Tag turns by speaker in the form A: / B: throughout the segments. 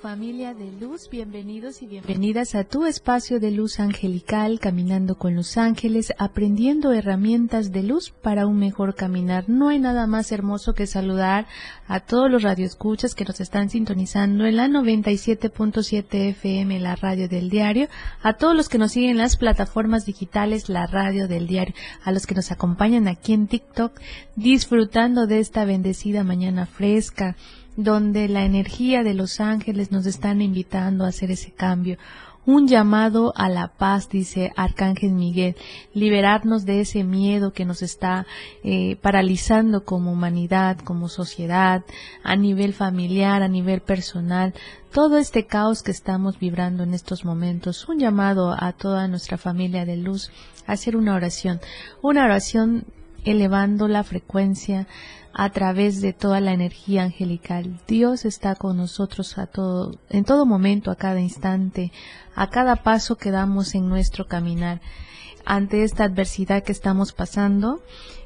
A: Familia de luz, bienvenidos y bienvenidas a tu espacio de luz angelical, caminando con los ángeles, aprendiendo herramientas de luz para un mejor caminar. No hay nada más hermoso que saludar a todos los radioescuchas que nos están sintonizando en la 97.7 FM, la radio del diario, a todos los que nos siguen en las plataformas digitales, la radio del diario, a los que nos acompañan aquí en TikTok, disfrutando de esta bendecida mañana fresca donde la energía de los ángeles nos están invitando a hacer ese cambio. Un llamado a la paz, dice Arcángel Miguel, liberarnos de ese miedo que nos está eh, paralizando como humanidad, como sociedad, a nivel familiar, a nivel personal, todo este caos que estamos vibrando en estos momentos. Un llamado a toda nuestra familia de luz a hacer una oración, una oración elevando la frecuencia a través de toda la energía angelical. Dios está con nosotros a todo, en todo momento, a cada instante, a cada paso que damos en nuestro caminar. Ante esta adversidad que estamos pasando,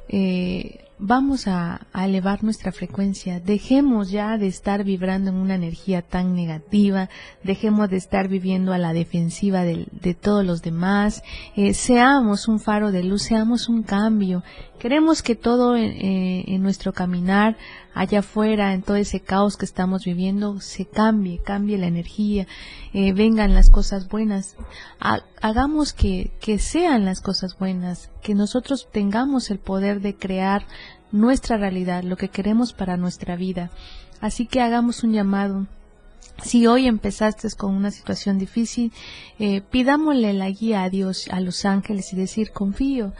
A: eh, vamos a, elevar nuestra frecuencia. Dejemos ya de estar vibrando en una energía tan negativa, dejemos de estar viviendo a la defensiva de, todos los demás, eh, seamos un faro de luz, seamos un cambio. Queremos que todo eh, en nuestro caminar allá afuera, en todo ese caos que estamos viviendo, se cambie, cambie la energía, eh, vengan las cosas buenas. hagamos que, que sean las cosas buenas, que nosotros tengamos el poder de crear nuestra realidad, lo que queremos para nuestra vida. Así que hagamos un llamado si hoy empezaste con una situación difícil, eh, pidámosle la guía a Dios, a los ángeles y decir, confío,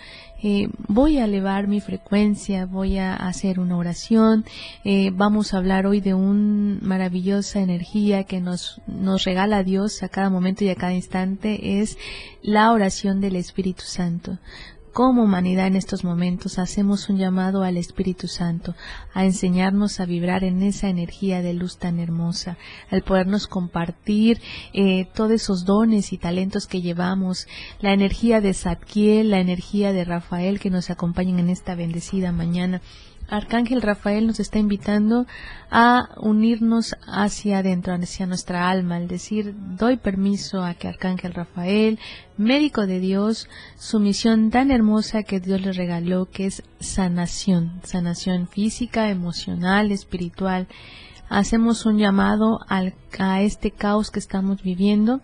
A: eh, voy a elevar mi frecuencia, voy a hacer una oración, eh, vamos a hablar hoy de una maravillosa energía que nos, nos regala Dios a cada momento y a cada instante, es la oración del Espíritu Santo como humanidad en estos momentos hacemos un llamado al Espíritu Santo a enseñarnos a vibrar en esa energía de luz tan hermosa, al podernos compartir eh, todos esos dones y talentos que llevamos, la energía de Zadkiel, la energía de Rafael que nos acompañan en esta bendecida mañana Arcángel Rafael nos está invitando a unirnos hacia adentro, hacia nuestra alma, al decir, doy permiso a que Arcángel Rafael, médico de Dios, su misión tan hermosa que Dios le regaló, que es sanación, sanación física, emocional, espiritual. Hacemos un llamado a este caos que estamos viviendo.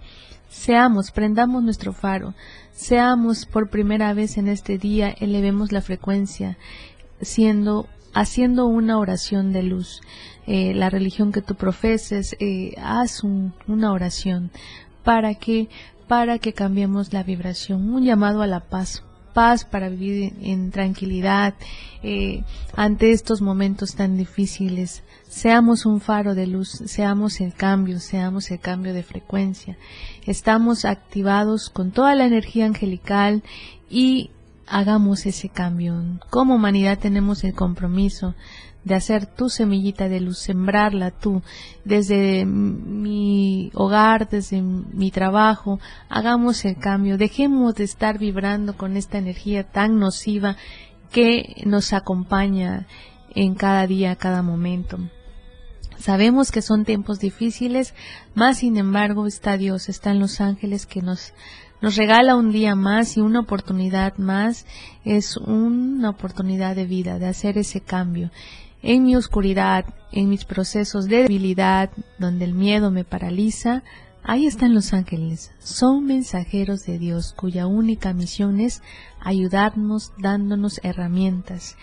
A: Seamos, prendamos nuestro faro, seamos por primera vez en este día, elevemos la frecuencia siendo haciendo una oración de luz. Eh, la religión que tú profeses, eh, haz una oración para que para que cambiemos la vibración, un llamado a la paz, paz para vivir en tranquilidad eh, ante estos momentos tan difíciles. Seamos un faro de luz, seamos el cambio, seamos el cambio de frecuencia. Estamos activados con toda la energía angelical y hagamos ese cambio. Como humanidad tenemos el compromiso de hacer tu semillita de luz, sembrarla tú, desde mi hogar, desde mi trabajo, hagamos el cambio, dejemos de estar vibrando con esta energía tan nociva que nos acompaña en cada día, cada momento. Sabemos que son tiempos difíciles, más sin embargo está Dios, están los ángeles que nos nos regala un día más y una oportunidad más, es una oportunidad de vida, de hacer ese cambio. En mi oscuridad, en mis procesos de debilidad, donde el miedo me paraliza, ahí están los ángeles. Son mensajeros de Dios cuya única misión es ayudarnos dándonos herramientas.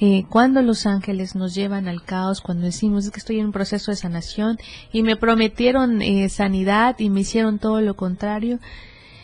A: Eh, cuando los ángeles nos llevan al caos, cuando decimos que estoy en un proceso de sanación y me prometieron eh, sanidad y me hicieron todo lo contrario,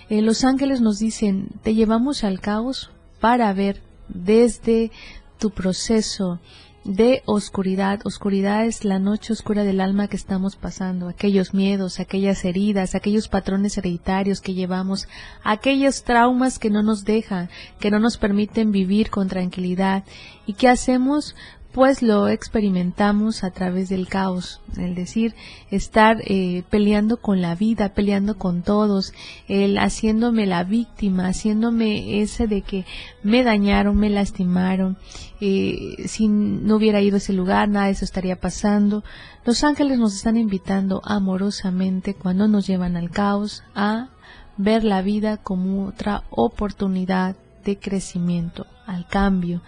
A: eh, los ángeles nos dicen, te llevamos al caos para ver desde tu proceso de oscuridad. Oscuridad es la noche oscura del alma que estamos pasando, aquellos miedos, aquellas heridas, aquellos patrones hereditarios que llevamos, aquellos traumas que no nos dejan, que no nos permiten vivir con tranquilidad. ¿Y qué hacemos? Pues lo experimentamos a través del caos, es decir, estar eh, peleando con la vida, peleando con todos, el haciéndome la víctima, haciéndome ese de que me dañaron, me lastimaron, eh, si no hubiera ido a ese lugar, nada de eso estaría pasando. Los ángeles nos están invitando amorosamente cuando nos llevan al caos a ver la vida como otra oportunidad de crecimiento, al cambio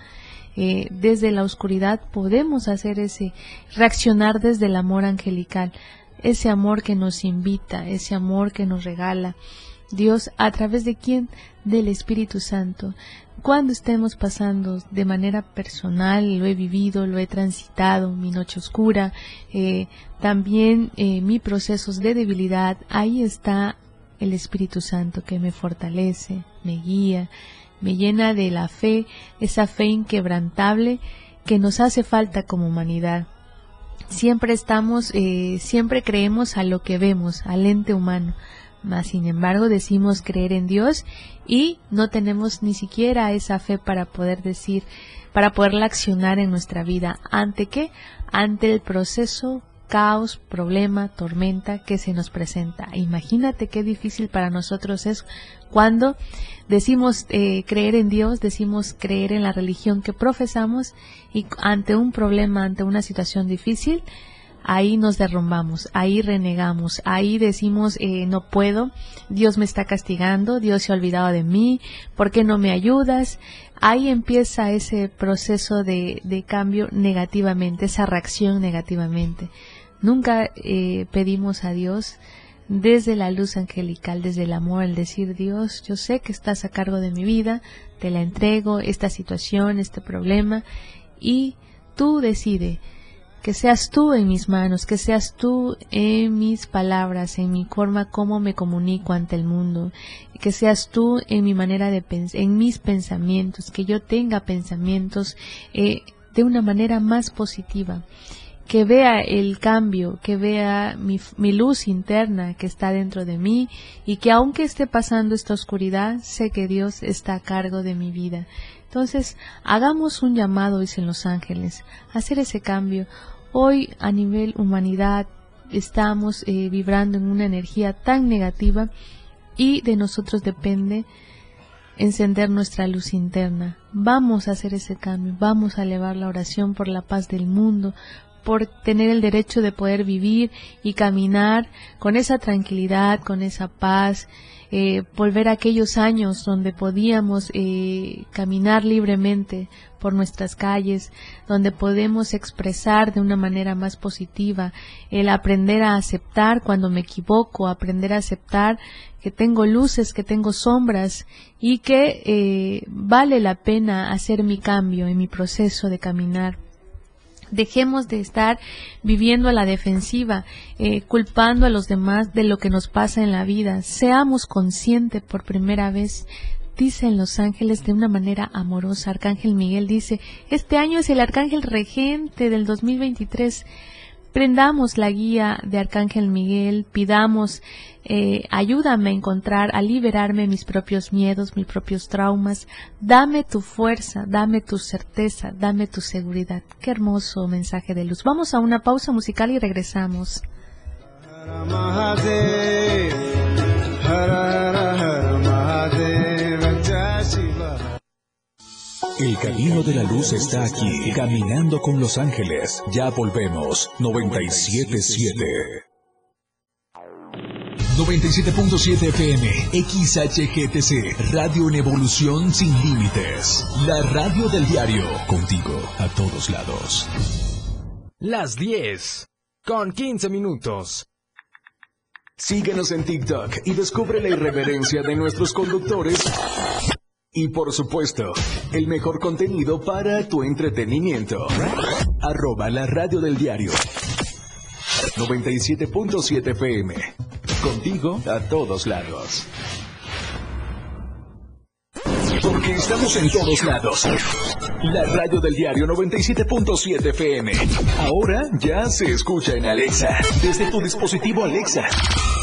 A: eh, desde la oscuridad podemos hacer ese reaccionar desde el amor angelical, ese amor que nos invita, ese amor que nos regala. Dios, ¿a través de quién? Del Espíritu Santo. Cuando estemos pasando de manera personal, lo he vivido, lo he transitado, mi noche oscura, eh, también eh, mis procesos de debilidad, ahí está el Espíritu Santo que me fortalece, me guía, me llena de la fe, esa fe inquebrantable que nos hace falta como humanidad. Siempre estamos, eh, siempre creemos a lo que vemos, al ente humano, mas sin embargo decimos creer en Dios y no tenemos ni siquiera esa fe para poder decir, para poderla accionar en nuestra vida. ¿Ante qué? Ante el proceso caos, problema, tormenta que se nos presenta. Imagínate qué difícil para nosotros es cuando decimos eh, creer en Dios, decimos creer en la religión que profesamos y ante un problema, ante una situación difícil, ahí nos derrumbamos, ahí renegamos, ahí decimos eh, no puedo, Dios me está castigando, Dios se ha olvidado de mí, ¿por qué no me ayudas? Ahí empieza ese proceso de, de cambio negativamente, esa reacción negativamente. Nunca eh, pedimos a Dios desde la luz angelical, desde el amor, el decir Dios, yo sé que estás a cargo de mi vida, te la entrego, esta situación, este problema, y tú decide que seas tú en mis manos, que seas tú en mis palabras, en mi forma como me comunico ante el mundo, que seas tú en mi manera de pensar, en mis pensamientos, que yo tenga pensamientos eh, de una manera más positiva que vea el cambio, que vea mi, luz interna que está dentro de mí y que aunque esté pasando esta oscuridad, sé que Dios está a cargo de mi vida. Entonces, hagamos un llamado, dicen los ángeles, hacer ese cambio. Hoy, a nivel humanidad, estamos eh, vibrando en una energía tan negativa y de nosotros depende encender nuestra luz interna. Vamos a hacer ese cambio, vamos a elevar la oración por la paz del mundo, por tener el derecho de poder vivir y caminar con esa tranquilidad, con esa paz, eh, volver a aquellos años donde podíamos eh, caminar libremente por nuestras calles, donde podemos expresar de una manera más positiva, el aprender a aceptar cuando me equivoco, aprender a aceptar que tengo luces, que tengo sombras y que eh, vale la pena hacer mi cambio en mi proceso de caminar Dejemos de estar viviendo a la defensiva, eh, culpando a los demás de lo que nos pasa en la vida. Seamos conscientes por primera vez dicen los ángeles de una manera amorosa. Arcángel Miguel dice, este año es el Arcángel Regente del 2023 prendamos la guía de Arcángel Miguel, pidamos, eh, ayúdame a encontrar, a liberarme mis propios miedos, mis propios traumas, dame tu fuerza, dame tu certeza, dame tu seguridad. Qué hermoso mensaje de luz. Vamos a una pausa musical y regresamos.
B: El camino de la luz está aquí, caminando con los ángeles. Ya volvemos. 977. 97.7 FM, XHGTC, Radio en Evolución Sin Límites. La radio del diario, contigo a todos lados.
C: Las 10, con 15 minutos.
B: Síguenos en TikTok y descubre la irreverencia de nuestros conductores y por supuesto, el mejor contenido para tu entretenimiento. Arroba la radio del diario. 97.7 FM. Contigo a todos lados. Porque estamos en todos lados. La radio del diario 97.7 FM. Ahora ya se escucha en Alexa. Desde tu dispositivo Alexa.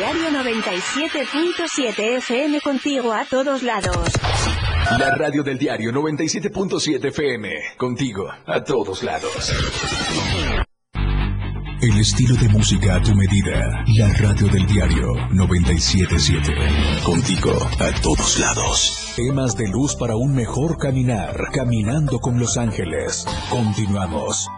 D: 97.7 FM contigo a todos lados.
B: La radio del diario 97.7 FM. Contigo a todos lados. El estilo de música a tu medida. La radio del diario 977. Contigo a todos lados. Temas de luz para un mejor caminar. Caminando con los ángeles. Continuamos.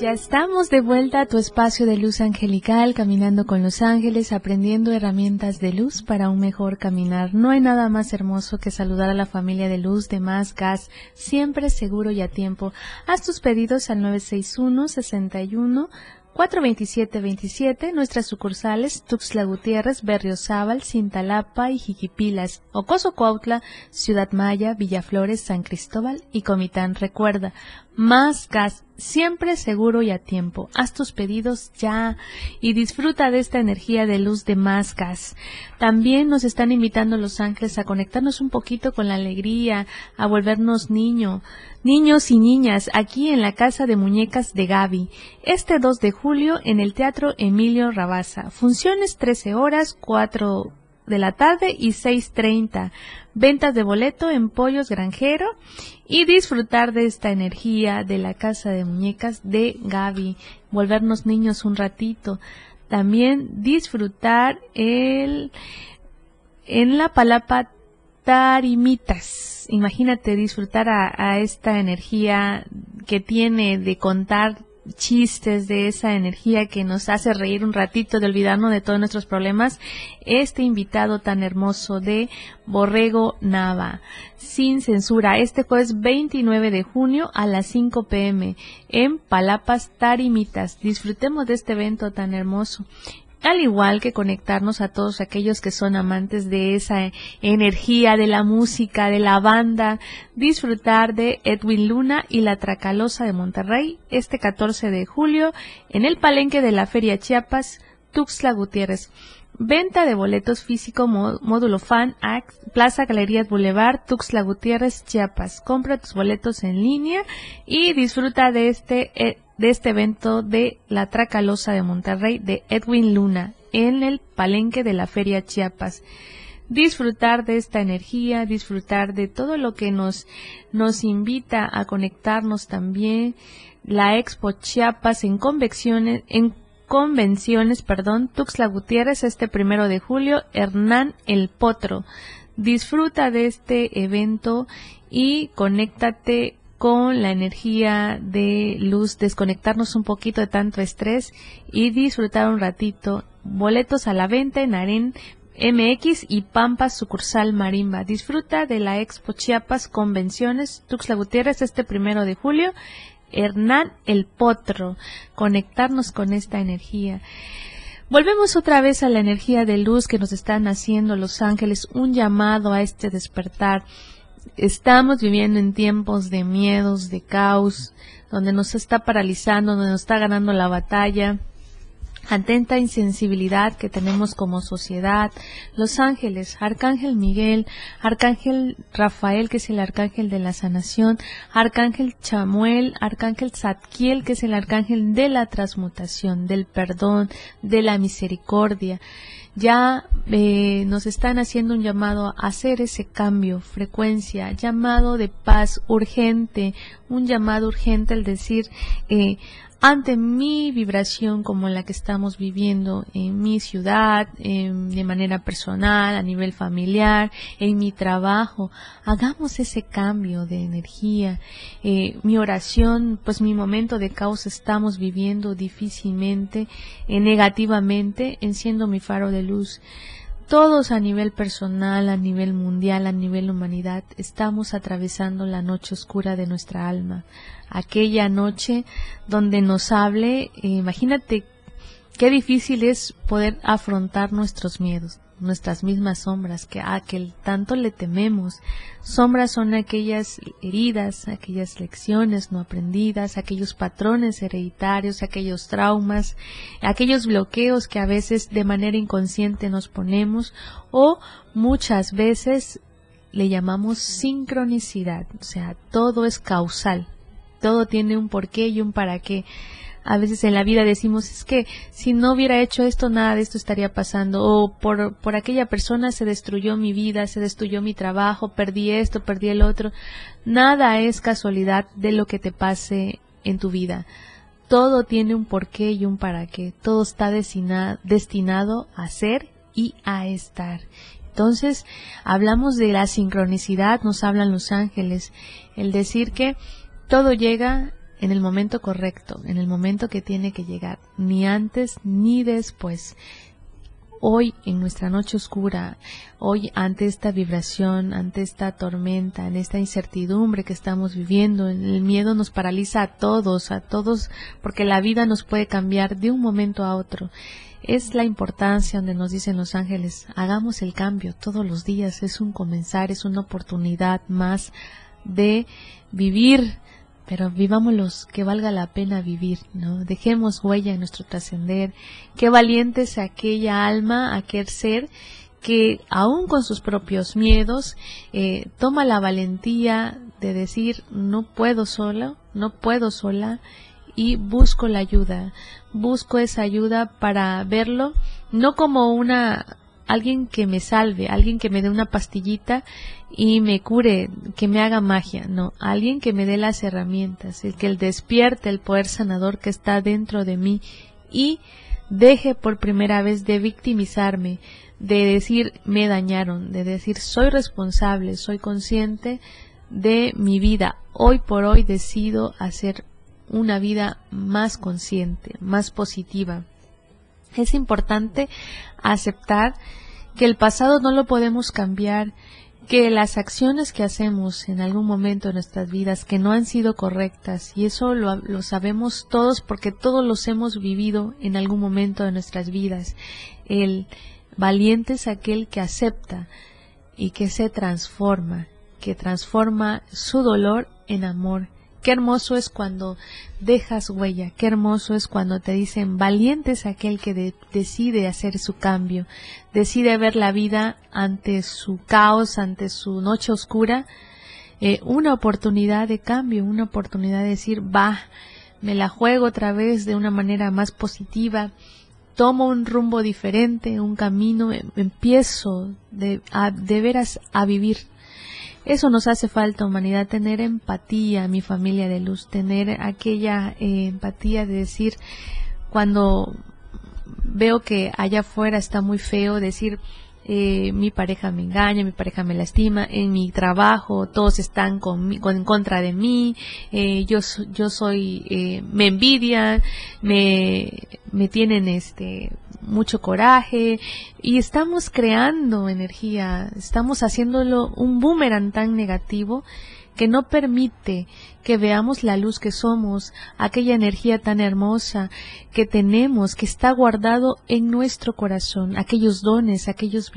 A: Ya estamos de vuelta a tu espacio de luz angelical, caminando con los ángeles, aprendiendo herramientas de luz para un mejor caminar. No hay nada más hermoso que saludar a la familia de luz de Más Gas, siempre seguro y a tiempo. Haz tus pedidos al 961 61 427-27, nuestras sucursales Tuxtla Gutiérrez, Berriozábal, Cintalapa y Jiquipilas, Ocoso Cuautla, Ciudad Maya, Villaflores, San Cristóbal y Comitán. Recuerda, más gas, siempre seguro y a tiempo. Haz tus pedidos ya y disfruta de esta energía de luz de más gas. También nos están invitando Los Ángeles a conectarnos un poquito con la alegría, a volvernos niño, niños y niñas aquí en la Casa de Muñecas de Gaby. Este 2 de julio en el Teatro Emilio Rabasa. Funciones 13 horas, 4 de la tarde y 6.30. Ventas de boleto en Pollos Granjero y disfrutar de esta energía de la casa de muñecas de Gaby. Volvernos niños un ratito. También disfrutar el en la palapa tarimitas. Imagínate disfrutar a, a esta energía que tiene de contar chistes, de esa energía que nos hace reír un ratito, de olvidarnos de todos nuestros problemas, este invitado tan hermoso de Borrego Nava, sin censura, este jueves 29 de junio a las 5 pm en Palapas Tarimitas. Disfrutemos de este evento tan hermoso al igual que conectarnos a todos aquellos que son amantes de esa energía, de la música, de la banda, disfrutar de Edwin Luna y la Tracalosa de Monterrey este 14 de julio en el palenque de la Feria Chiapas, Tuxtla Gutiérrez. Venta de boletos físico módulo fan Plaza Galerías Boulevard, Tuxtla Gutiérrez, Chiapas. Compra tus boletos en línea y disfruta de este eh, de este evento de la Tracalosa de Monterrey de Edwin Luna en el palenque de la Feria Chiapas. Disfrutar de esta energía, disfrutar de todo lo que nos, nos invita a conectarnos también. La Expo Chiapas en convenciones, en convenciones, perdón, Tuxtla Gutiérrez este primero de julio, Hernán El Potro. Disfruta de este evento y conéctate con la energía de luz, desconectarnos un poquito de tanto estrés y disfrutar un ratito. Boletos a la venta en Aren MX y Pampas sucursal Marimba. Disfruta de la Expo Chiapas Convenciones Tuxtla Gutiérrez este primero de julio. Hernán El Potro. Conectarnos con esta energía. Volvemos otra vez a la energía de luz que nos están haciendo los ángeles, un llamado a este despertar estamos viviendo en tiempos de miedos, de caos, donde nos está paralizando, donde nos está ganando la batalla, atenta insensibilidad que tenemos como sociedad, los ángeles, Arcángel Miguel, Arcángel Rafael, que es el Arcángel de la sanación, Arcángel Chamuel, Arcángel Zadkiel, que es el Arcángel de la transmutación, del perdón, de la misericordia ya eh, nos están haciendo un llamado a hacer ese cambio, frecuencia, llamado de paz urgente, un llamado urgente al decir, eh, ante mi vibración como la que estamos viviendo en mi ciudad, de manera personal, a nivel familiar, en mi trabajo, hagamos ese cambio de energía. Eh, mi oración, pues mi momento de caos estamos viviendo difícilmente, eh, negativamente, enciendo mi faro de luz todos a nivel personal, a nivel mundial, a nivel humanidad, estamos atravesando la noche oscura de nuestra alma. Aquella noche donde nos hable, eh, imagínate qué difícil es poder afrontar nuestros miedos, nuestras mismas sombras, que a que tanto le tememos. Sombras son aquellas heridas, aquellas lecciones no aprendidas, aquellos patrones hereditarios, aquellos traumas, aquellos bloqueos que a veces de manera inconsciente nos ponemos o muchas veces le llamamos sincronicidad, o sea, todo es causal, todo tiene un porqué y un para qué a veces en la vida decimos es que si no hubiera hecho esto nada de esto estaría pasando o por, por aquella persona se destruyó mi vida, se destruyó mi trabajo, perdí esto, perdí el otro. Nada es casualidad de lo que te pase en tu vida. Todo tiene un porqué y un para qué. Todo está destinado a ser y a estar. Entonces, hablamos de la sincronicidad, nos hablan los ángeles, el decir que todo llega en el momento correcto, en el momento que tiene que llegar, ni antes ni después. Hoy, en nuestra noche oscura, hoy ante esta vibración, ante esta tormenta, en esta incertidumbre que estamos viviendo, el miedo nos paraliza a todos, a todos, porque la vida nos puede cambiar de un momento a otro. Es la importancia donde nos dicen los ángeles, hagamos el cambio todos los días, es un comenzar, es una oportunidad más de vivir pero vivámoslos que valga la pena vivir, ¿no? Dejemos huella en nuestro trascender, qué valiente es aquella alma, aquel ser que aún con sus propios miedos eh, toma la valentía de decir no puedo sola, no puedo sola y busco la ayuda, busco esa ayuda para verlo no como una alguien que me salve, alguien que me dé una pastillita y me cure, que me haga magia, no, alguien que me dé las herramientas, el que él despierte el poder sanador que está dentro de mí y deje por primera vez de victimizarme, de decir me dañaron, de decir soy responsable, soy consciente de mi vida. Hoy por hoy decido hacer una vida más consciente, más positiva. Es importante aceptar que el pasado no lo podemos cambiar, que las acciones que hacemos en algún momento de nuestras vidas que no han sido correctas, y eso lo, lo, sabemos todos porque todos los hemos vivido en algún momento de nuestras vidas. El valiente es aquel que acepta y que se transforma, que transforma su dolor en amor Qué hermoso es cuando dejas huella, qué hermoso es cuando te dicen valiente es aquel que decide hacer su cambio, decide ver la vida ante su caos, ante su noche oscura, eh, una oportunidad de cambio, una oportunidad de decir va, me la juego otra vez de una manera más positiva, tomo un rumbo diferente, un camino, em, empiezo de, de veras a vivir eso nos hace falta, humanidad, tener empatía, mi familia de luz, tener aquella eh, empatía de decir, cuando veo que allá afuera está muy feo, decir, eh, mi pareja me engaña, mi pareja me lastima, en mi trabajo todos están con, en contra de mí, eh, yo, yo soy, eh, me envidian, me, me tienen este, mucho coraje y estamos creando energía, estamos haciéndolo un boomerang tan negativo que no permite que veamos la luz que somos, aquella energía tan hermosa que tenemos, que está guardado en nuestro corazón, aquellos dones, aquellos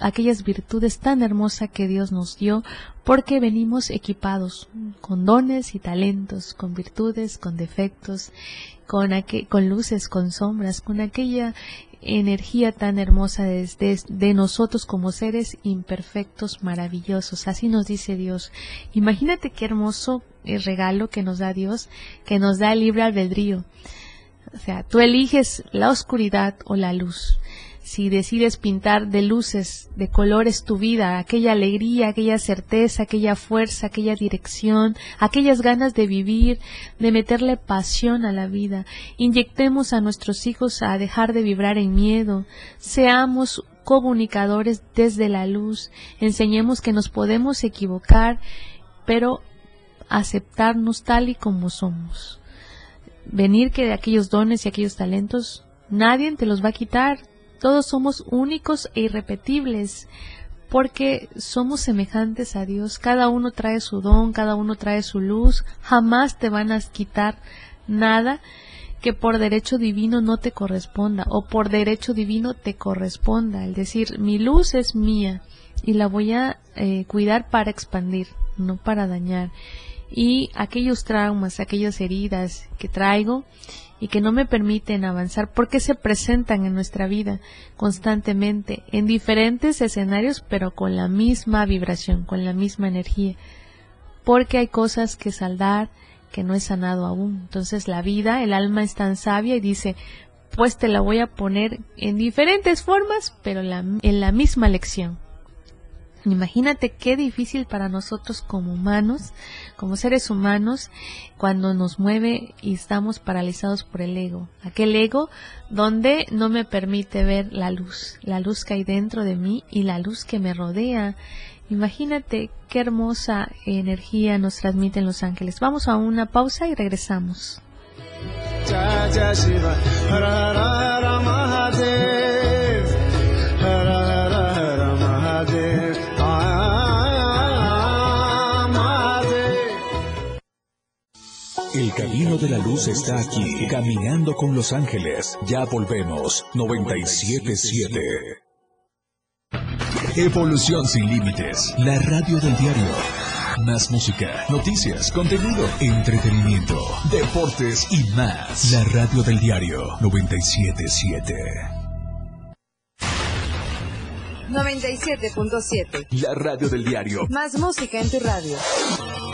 A: aquellas virtudes tan hermosas que Dios nos dio, porque venimos equipados con dones y talentos, con virtudes, con defectos, con, con luces, con sombras, con aquella energía tan hermosa de, de, nosotros como seres imperfectos, maravillosos. Así nos dice Dios. Imagínate qué hermoso el regalo que nos da Dios, que nos da el libre albedrío. O sea, tú eliges la oscuridad o la luz si decides pintar de luces, de colores tu vida, aquella alegría, aquella certeza, aquella fuerza, aquella dirección, aquellas ganas de vivir, de meterle pasión a la vida. Inyectemos a nuestros hijos a dejar de vibrar en miedo. Seamos comunicadores desde la luz. Enseñemos que nos podemos equivocar, pero aceptarnos tal y como somos. Venir que de aquellos dones y aquellos talentos nadie te los va a quitar, Todos somos únicos e irrepetibles porque somos semejantes a Dios. Cada uno trae su don, cada uno trae su luz. Jamás te van a quitar nada que por derecho divino no te corresponda o por derecho divino te corresponda. Es decir, mi luz es mía y la voy a eh, cuidar para expandir, no para dañar. Y aquellos traumas, aquellas heridas que traigo, y que no me permiten avanzar porque se presentan en nuestra vida constantemente en diferentes escenarios pero con la misma vibración, con la misma energía. Porque hay cosas que saldar que no he sanado aún. Entonces la vida, el alma es tan sabia y dice, pues te la voy a poner en diferentes formas, pero en la misma lección. Imagínate qué difícil para nosotros como humanos, como seres humanos, cuando nos mueve y estamos paralizados por el ego. Aquel ego donde no me permite ver la luz, la luz que hay dentro de mí y la luz que me rodea. Imagínate qué hermosa energía nos transmiten los ángeles. Vamos a una pausa y regresamos.
B: El camino de la luz está aquí, caminando con los ángeles. Ya volvemos. 977. Evolución sin límites. La radio del diario. Más música, noticias, contenido, entretenimiento, deportes y más. La radio del diario 977.
E: 97.7.
B: La radio del diario.
E: Más música en tu radio.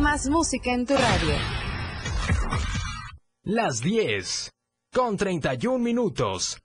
E: Más música en tu radio.
C: Las 10 con 31 minutos.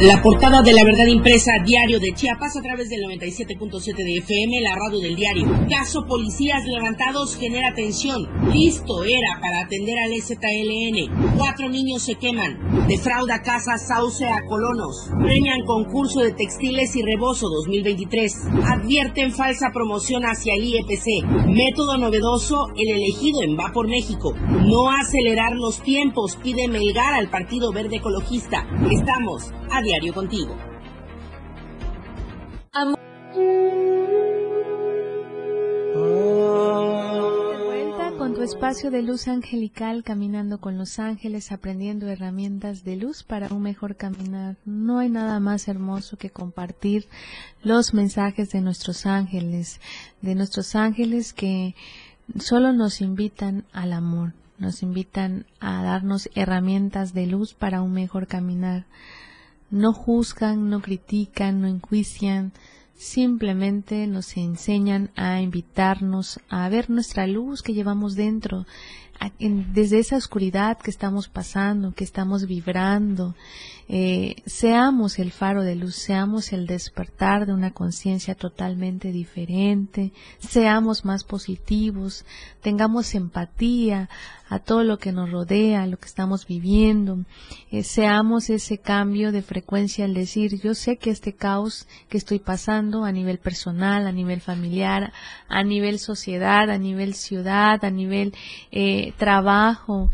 F: La portada de la verdad impresa Diario de Chiapas a través del 97.7 de FM, la radio del diario. Caso policías levantados genera tensión. Listo era para atender al STLN. Cuatro niños se queman. Defrauda casa Sauce a colonos. Premian concurso de textiles y rebozo 2023. Advierten falsa promoción hacia IEPC. Método novedoso, el elegido en Va por México. No acelerar los tiempos, pide Melgar al Partido Verde Ecologista. Estamos a diario contigo.
A: Vuelta con tu espacio de luz angelical, caminando con los ángeles, aprendiendo herramientas de luz para un mejor caminar. No hay nada más hermoso que compartir los mensajes de nuestros ángeles, de nuestros ángeles que solo nos invitan al amor, nos invitan a darnos herramientas de luz para un mejor caminar no juzgan, no critican, no enjuician, simplemente nos enseñan a invitarnos a ver nuestra luz que llevamos dentro, desde esa oscuridad que estamos pasando, que estamos vibrando, eh, seamos el faro de luz, seamos el despertar de una conciencia totalmente diferente, seamos más positivos, tengamos empatía a todo lo que nos rodea, a lo que estamos viviendo, eh, seamos ese cambio de frecuencia al decir, yo sé que este caos que estoy pasando a nivel personal, a nivel familiar, a nivel sociedad, a nivel ciudad, a nivel eh, trabajo,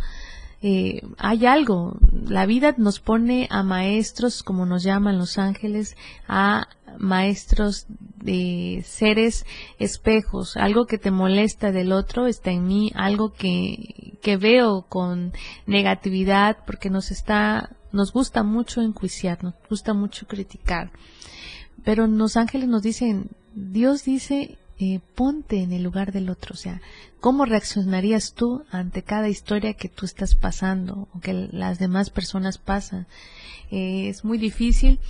A: eh, hay algo. La vida nos pone a maestros, como nos llaman los ángeles, a maestros de seres espejos. Algo que te molesta del otro está en mí, algo que, que veo con negatividad porque nos está, nos gusta mucho enjuiciar, nos gusta mucho criticar. Pero los ángeles nos dicen, Dios dice eh, ponte en el lugar del otro, o sea, ¿cómo reaccionarías tú ante cada historia que tú estás pasando o que las demás personas pasan? Eh, es muy difícil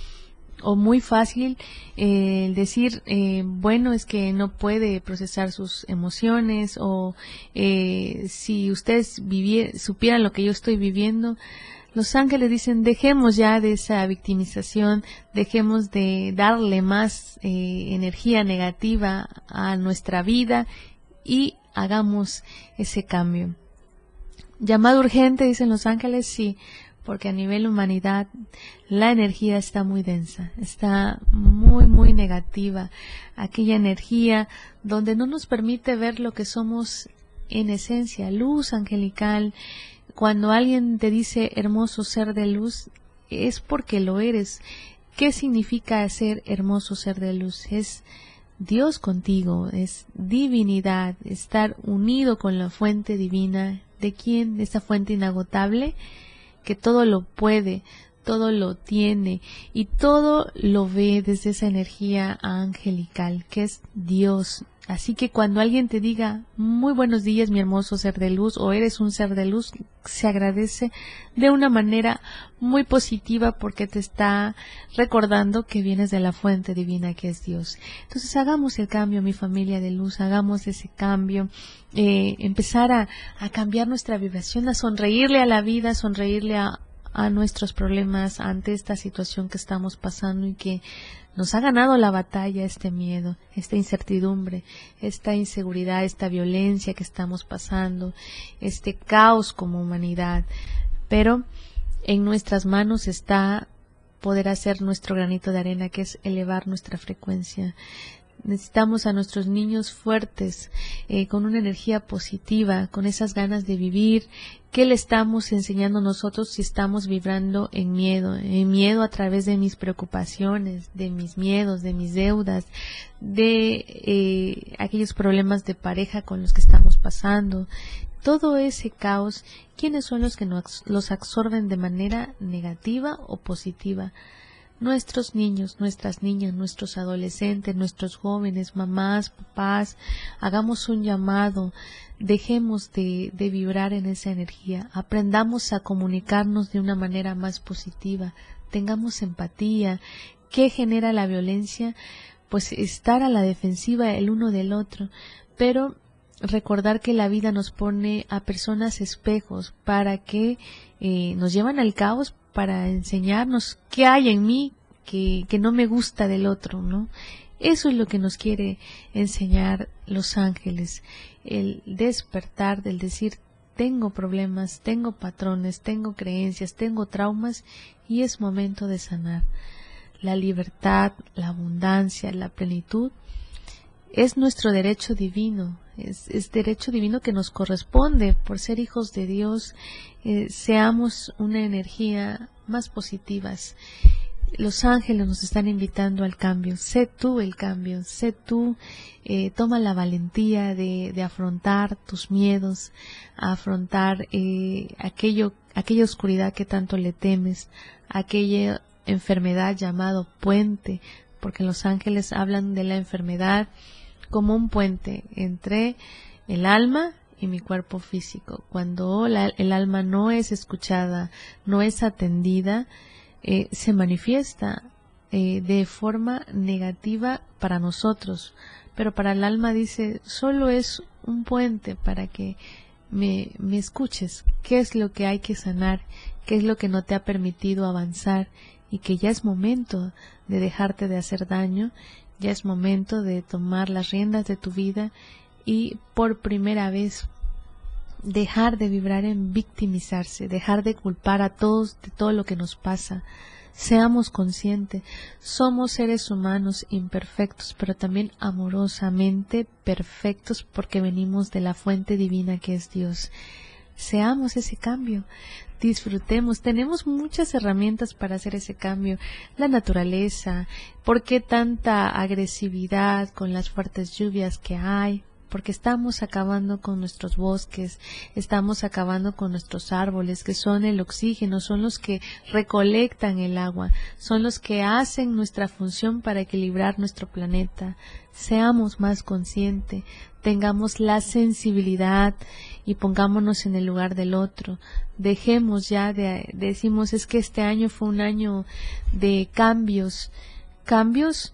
A: o muy fácil eh, decir, eh, bueno, es que no puede procesar sus emociones o si ustedes supieran lo que yo estoy viviendo, Los ángeles dicen, dejemos ya de esa victimización, dejemos de darle más eh, energía negativa a nuestra vida y hagamos ese cambio. Llamado urgente, dicen los ángeles, sí, porque a nivel humanidad la energía está muy densa, está muy, muy negativa. Aquella energía donde no nos permite ver lo que somos en esencia, luz angelical. Cuando alguien te dice hermoso ser de luz, es porque lo eres. ¿Qué significa ser hermoso ser de luz? Es Dios contigo, es divinidad, estar unido con la fuente divina. ¿De quién? Esa fuente inagotable que todo lo puede, todo lo tiene y todo lo ve desde esa energía angelical que es Dios. Así que cuando alguien te diga muy buenos días mi hermoso ser de luz o eres un ser de luz, se agradece de una manera muy positiva porque te está recordando que vienes de la fuente divina que es Dios. Entonces hagamos el cambio, mi familia de luz, hagamos ese cambio, eh, empezar a, cambiar nuestra vibración, a sonreírle a la vida, sonreírle a, a nuestros problemas ante esta situación que estamos pasando y que nos ha ganado la batalla este miedo, esta incertidumbre, esta inseguridad, esta violencia que estamos pasando, este caos como humanidad. Pero en nuestras manos está poder hacer nuestro granito de arena, que es elevar nuestra frecuencia. Necesitamos a nuestros niños fuertes, eh, con una energía positiva, con esas ganas de vivir. ¿Qué le estamos enseñando nosotros si estamos vibrando en miedo? En miedo a través de mis preocupaciones, de mis miedos, de mis deudas, de eh, aquellos problemas de pareja con los que estamos pasando. Todo ese caos, ¿quiénes son los que nos, los absorben de manera negativa o positiva? Nuestros niños, nuestras niñas, nuestros adolescentes, nuestros jóvenes, mamás, papás, hagamos un llamado, dejemos de, de, vibrar en esa energía, aprendamos a comunicarnos de una manera más positiva, tengamos empatía. ¿Qué genera la violencia? Pues estar a la defensiva el uno del otro, pero recordar que la vida nos pone a personas espejos para que eh, nos llevan al caos para enseñarnos qué hay en mí que, que no me gusta del otro, ¿no? Eso es lo que nos quiere enseñar los ángeles, el despertar del decir tengo problemas, tengo patrones, tengo creencias, tengo traumas y es momento de sanar. La libertad, la abundancia, la plenitud es nuestro derecho divino, es, es derecho divino que nos corresponde por ser hijos de Dios, eh, seamos una energía más positivas. Los ángeles nos están invitando al cambio. Sé tú el cambio, sé tú, eh, toma la valentía de, de, afrontar tus miedos, afrontar eh, aquello, aquella oscuridad que tanto le temes, aquella enfermedad llamado puente, porque los ángeles hablan de la enfermedad como un puente entre el alma y mi cuerpo físico. Cuando la, el alma no es escuchada, no es atendida, eh, se manifiesta eh, de forma negativa para nosotros, pero para el alma dice, solo es un puente para que me, me escuches, qué es lo que hay que sanar, qué es lo que no te ha permitido avanzar y que ya es momento de dejarte de hacer daño ya es momento de tomar las riendas de tu vida y por primera vez dejar de vibrar en victimizarse, dejar de culpar a todos de todo lo que nos pasa. Seamos conscientes, somos seres humanos imperfectos, pero también amorosamente perfectos porque venimos de la fuente divina que es Dios. Seamos ese cambio, disfrutemos. Tenemos muchas herramientas para hacer ese cambio. La naturaleza, ¿por qué tanta agresividad con las fuertes lluvias que hay? Porque estamos acabando con nuestros bosques, estamos acabando con nuestros árboles, que son el oxígeno, son los que recolectan el agua, son los que hacen nuestra función para equilibrar nuestro planeta. Seamos más conscientes, tengamos la sensibilidad y pongámonos en el lugar del otro. Dejemos ya de, decimos es que este año fue un año de cambios, cambios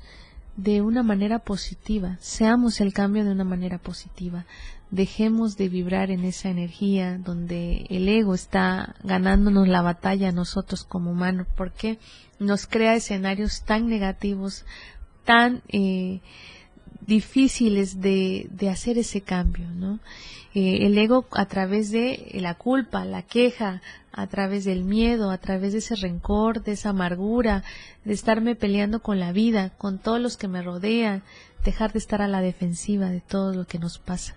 A: de una manera positiva, seamos el cambio de una manera positiva, dejemos de vibrar en esa energía donde el ego está ganándonos la batalla a nosotros como humanos, porque nos crea escenarios tan negativos, tan eh, difíciles de, de, hacer ese cambio, ¿no? Eh, el ego a través de la culpa, la queja, a través del miedo, a través de ese rencor, de esa amargura, de estarme peleando con la vida, con todos los que me rodean, dejar de estar a la defensiva de todo lo que nos pasa.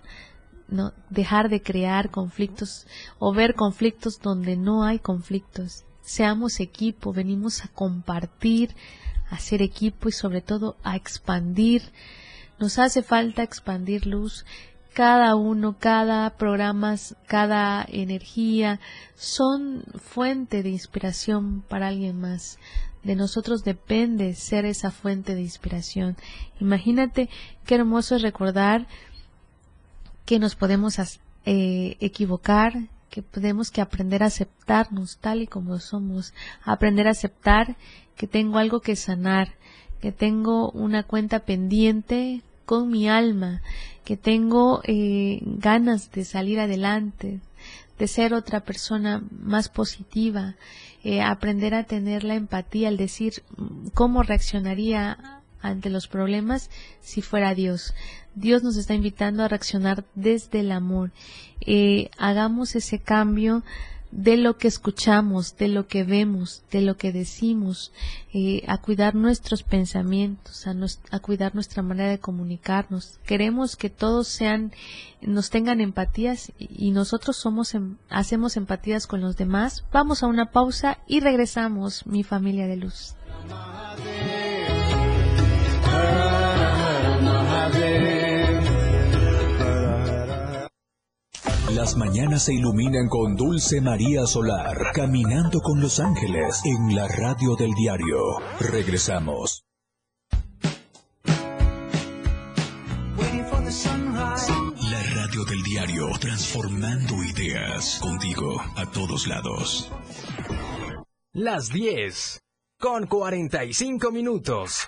A: No, dejar de crear conflictos o ver conflictos donde no hay conflictos. Seamos equipo, venimos a compartir, a ser equipo y sobre todo a expandir. Nos hace falta expandir luz cada uno, cada programa, cada energía son fuente de inspiración para alguien más. De nosotros depende ser esa fuente de inspiración. Imagínate qué hermoso es recordar que nos podemos eh, equivocar, que tenemos que aprender a aceptarnos tal y como somos, aprender a aceptar que tengo algo que sanar, que tengo una cuenta pendiente con mi alma, que tengo eh, ganas de salir adelante, de ser otra persona más positiva, eh, aprender a tener la empatía, al decir mm, cómo reaccionaría ante los problemas si fuera Dios. Dios nos está invitando a reaccionar desde el amor. Eh, hagamos ese cambio de lo que escuchamos, de lo que vemos, de lo que decimos, eh, a cuidar nuestros pensamientos, a, cuidar nuestra manera de comunicarnos. Queremos que todos sean, nos tengan empatías y nosotros somos, em, hacemos empatías con los demás. Vamos a una pausa y regresamos, mi familia de luz.
B: Las mañanas se iluminan con Dulce María Solar, caminando con los ángeles en la radio del diario. Regresamos. La radio del diario, transformando ideas contigo a todos lados.
C: Las 10, con 45 minutos.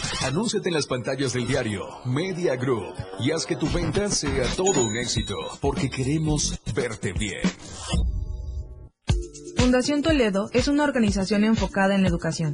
B: Anúnciate en las pantallas del diario Media Group y haz que tu venta sea todo un éxito, porque queremos verte bien.
G: Fundación Toledo es una organización enfocada en la educación.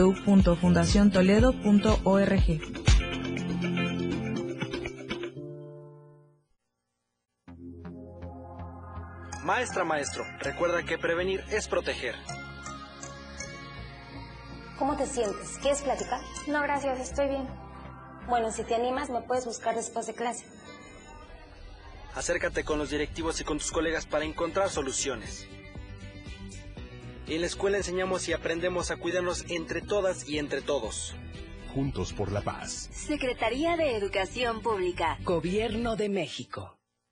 G: www.fundaciontoledo.org.
H: Maestra, maestro, recuerda que prevenir es proteger.
I: ¿Cómo te sientes? ¿Quieres platicar?
J: No, gracias, estoy bien.
I: Bueno, si te animas, me puedes buscar después de clase.
H: Acércate con los directivos y con tus colegas para encontrar soluciones. En la escuela enseñamos y aprendemos a cuidarnos entre todas y entre todos.
B: Juntos por la paz.
D: Secretaría de Educación Pública.
F: Gobierno de México.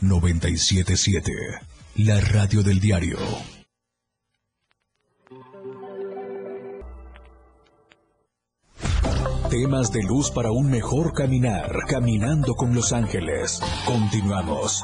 B: 977, la radio del diario. Temas de luz para un mejor caminar, caminando con los ángeles. Continuamos.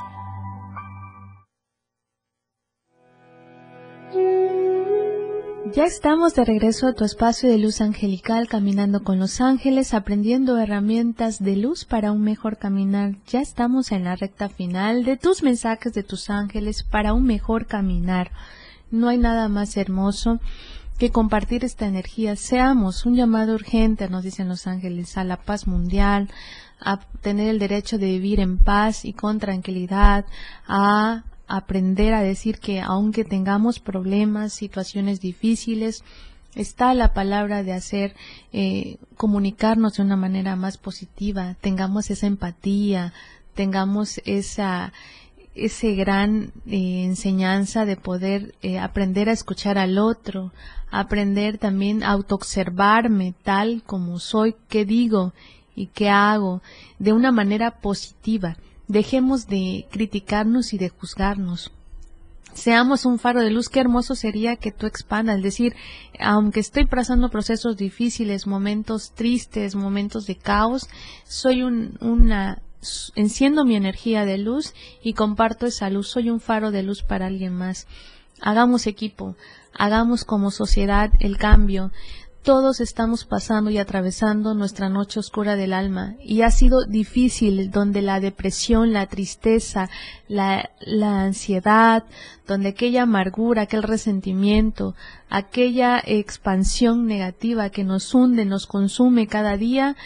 A: Ya estamos de regreso a tu espacio de luz angelical, caminando con los ángeles, aprendiendo herramientas de luz para un mejor caminar. Ya estamos en la recta final de tus mensajes de tus ángeles para un mejor caminar. No hay nada más hermoso que compartir esta energía. Seamos un llamado urgente, nos dicen los ángeles, a la paz mundial, a tener el derecho de vivir en paz y con tranquilidad, a aprender a decir que aunque tengamos problemas, situaciones difíciles, está la palabra de hacer eh, comunicarnos de una manera más positiva, tengamos esa empatía, tengamos esa ese gran eh, enseñanza de poder eh, aprender a escuchar al otro, aprender también a autoobservarme tal como soy, qué digo y qué hago de una manera positiva Dejemos de criticarnos y de juzgarnos. Seamos un faro de luz. Qué hermoso sería que tú expandas. Decir, aunque estoy pasando procesos difíciles, momentos tristes, momentos de caos, soy un, una, enciendo mi energía de luz y comparto esa luz. Soy un faro de luz para alguien más. Hagamos equipo, hagamos como sociedad el cambio. Todos estamos pasando y atravesando nuestra noche oscura del alma y ha sido difícil donde la depresión, la tristeza, la, ansiedad, donde aquella amargura, aquel resentimiento, aquella expansión negativa que nos hunde, nos consume cada día,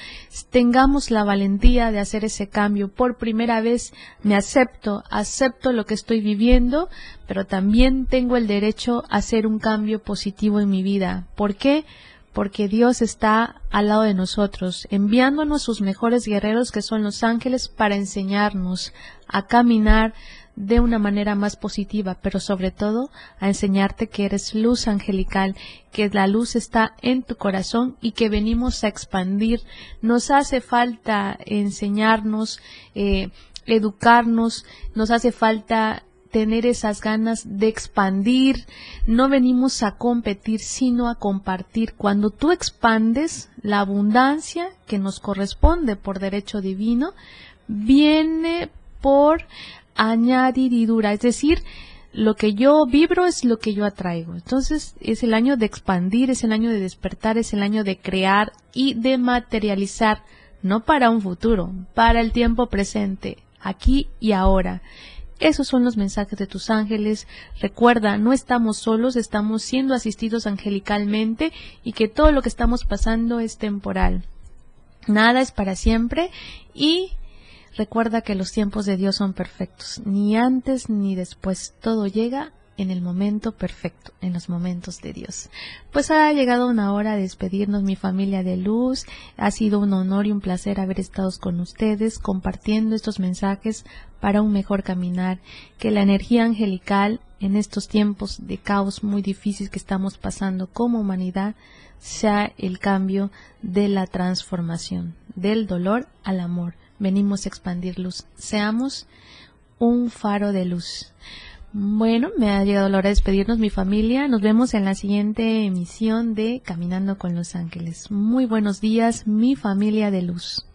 A: tengamos la valentía de hacer ese cambio. Por primera vez me acepto, acepto lo que estoy viviendo, pero también tengo el derecho a hacer un cambio positivo en mi vida. ¿Por qué? Porque Dios está al lado de nosotros, enviándonos sus mejores guerreros que son los ángeles para enseñarnos a caminar de una manera más positiva, pero sobre todo a enseñarte que eres luz angelical, que la luz está en tu corazón y que venimos a expandir. Nos hace falta enseñarnos, eh, educarnos, nos hace falta tener esas ganas de expandir. No venimos a competir, sino a compartir. Cuando tú expandes la abundancia que nos corresponde por derecho divino, viene por añadidura, es decir, lo que yo vibro es lo que yo atraigo. Entonces es el año de expandir, es el año de despertar, es el año de crear y de materializar, no para un futuro, para el tiempo presente, aquí y ahora. Esos son los mensajes de tus ángeles. Recuerda, no estamos solos, estamos siendo asistidos angelicalmente y que todo lo que estamos pasando es temporal. Nada es para siempre y recuerda que los tiempos de Dios son perfectos. Ni antes ni después. Todo llega en el momento perfecto, en los momentos de Dios. Pues ha llegado una hora de despedirnos mi familia de luz. Ha sido un honor y un placer haber estado con ustedes compartiendo estos mensajes para un mejor caminar. Que la energía angelical en estos tiempos de caos muy difíciles que estamos pasando como humanidad sea el cambio de la transformación, del dolor al amor. Venimos a expandir luz. Seamos un faro de luz. Bueno, me ha llegado la hora de despedirnos mi familia. Nos vemos en la siguiente emisión de Caminando con los Ángeles. Muy buenos días, mi familia de luz.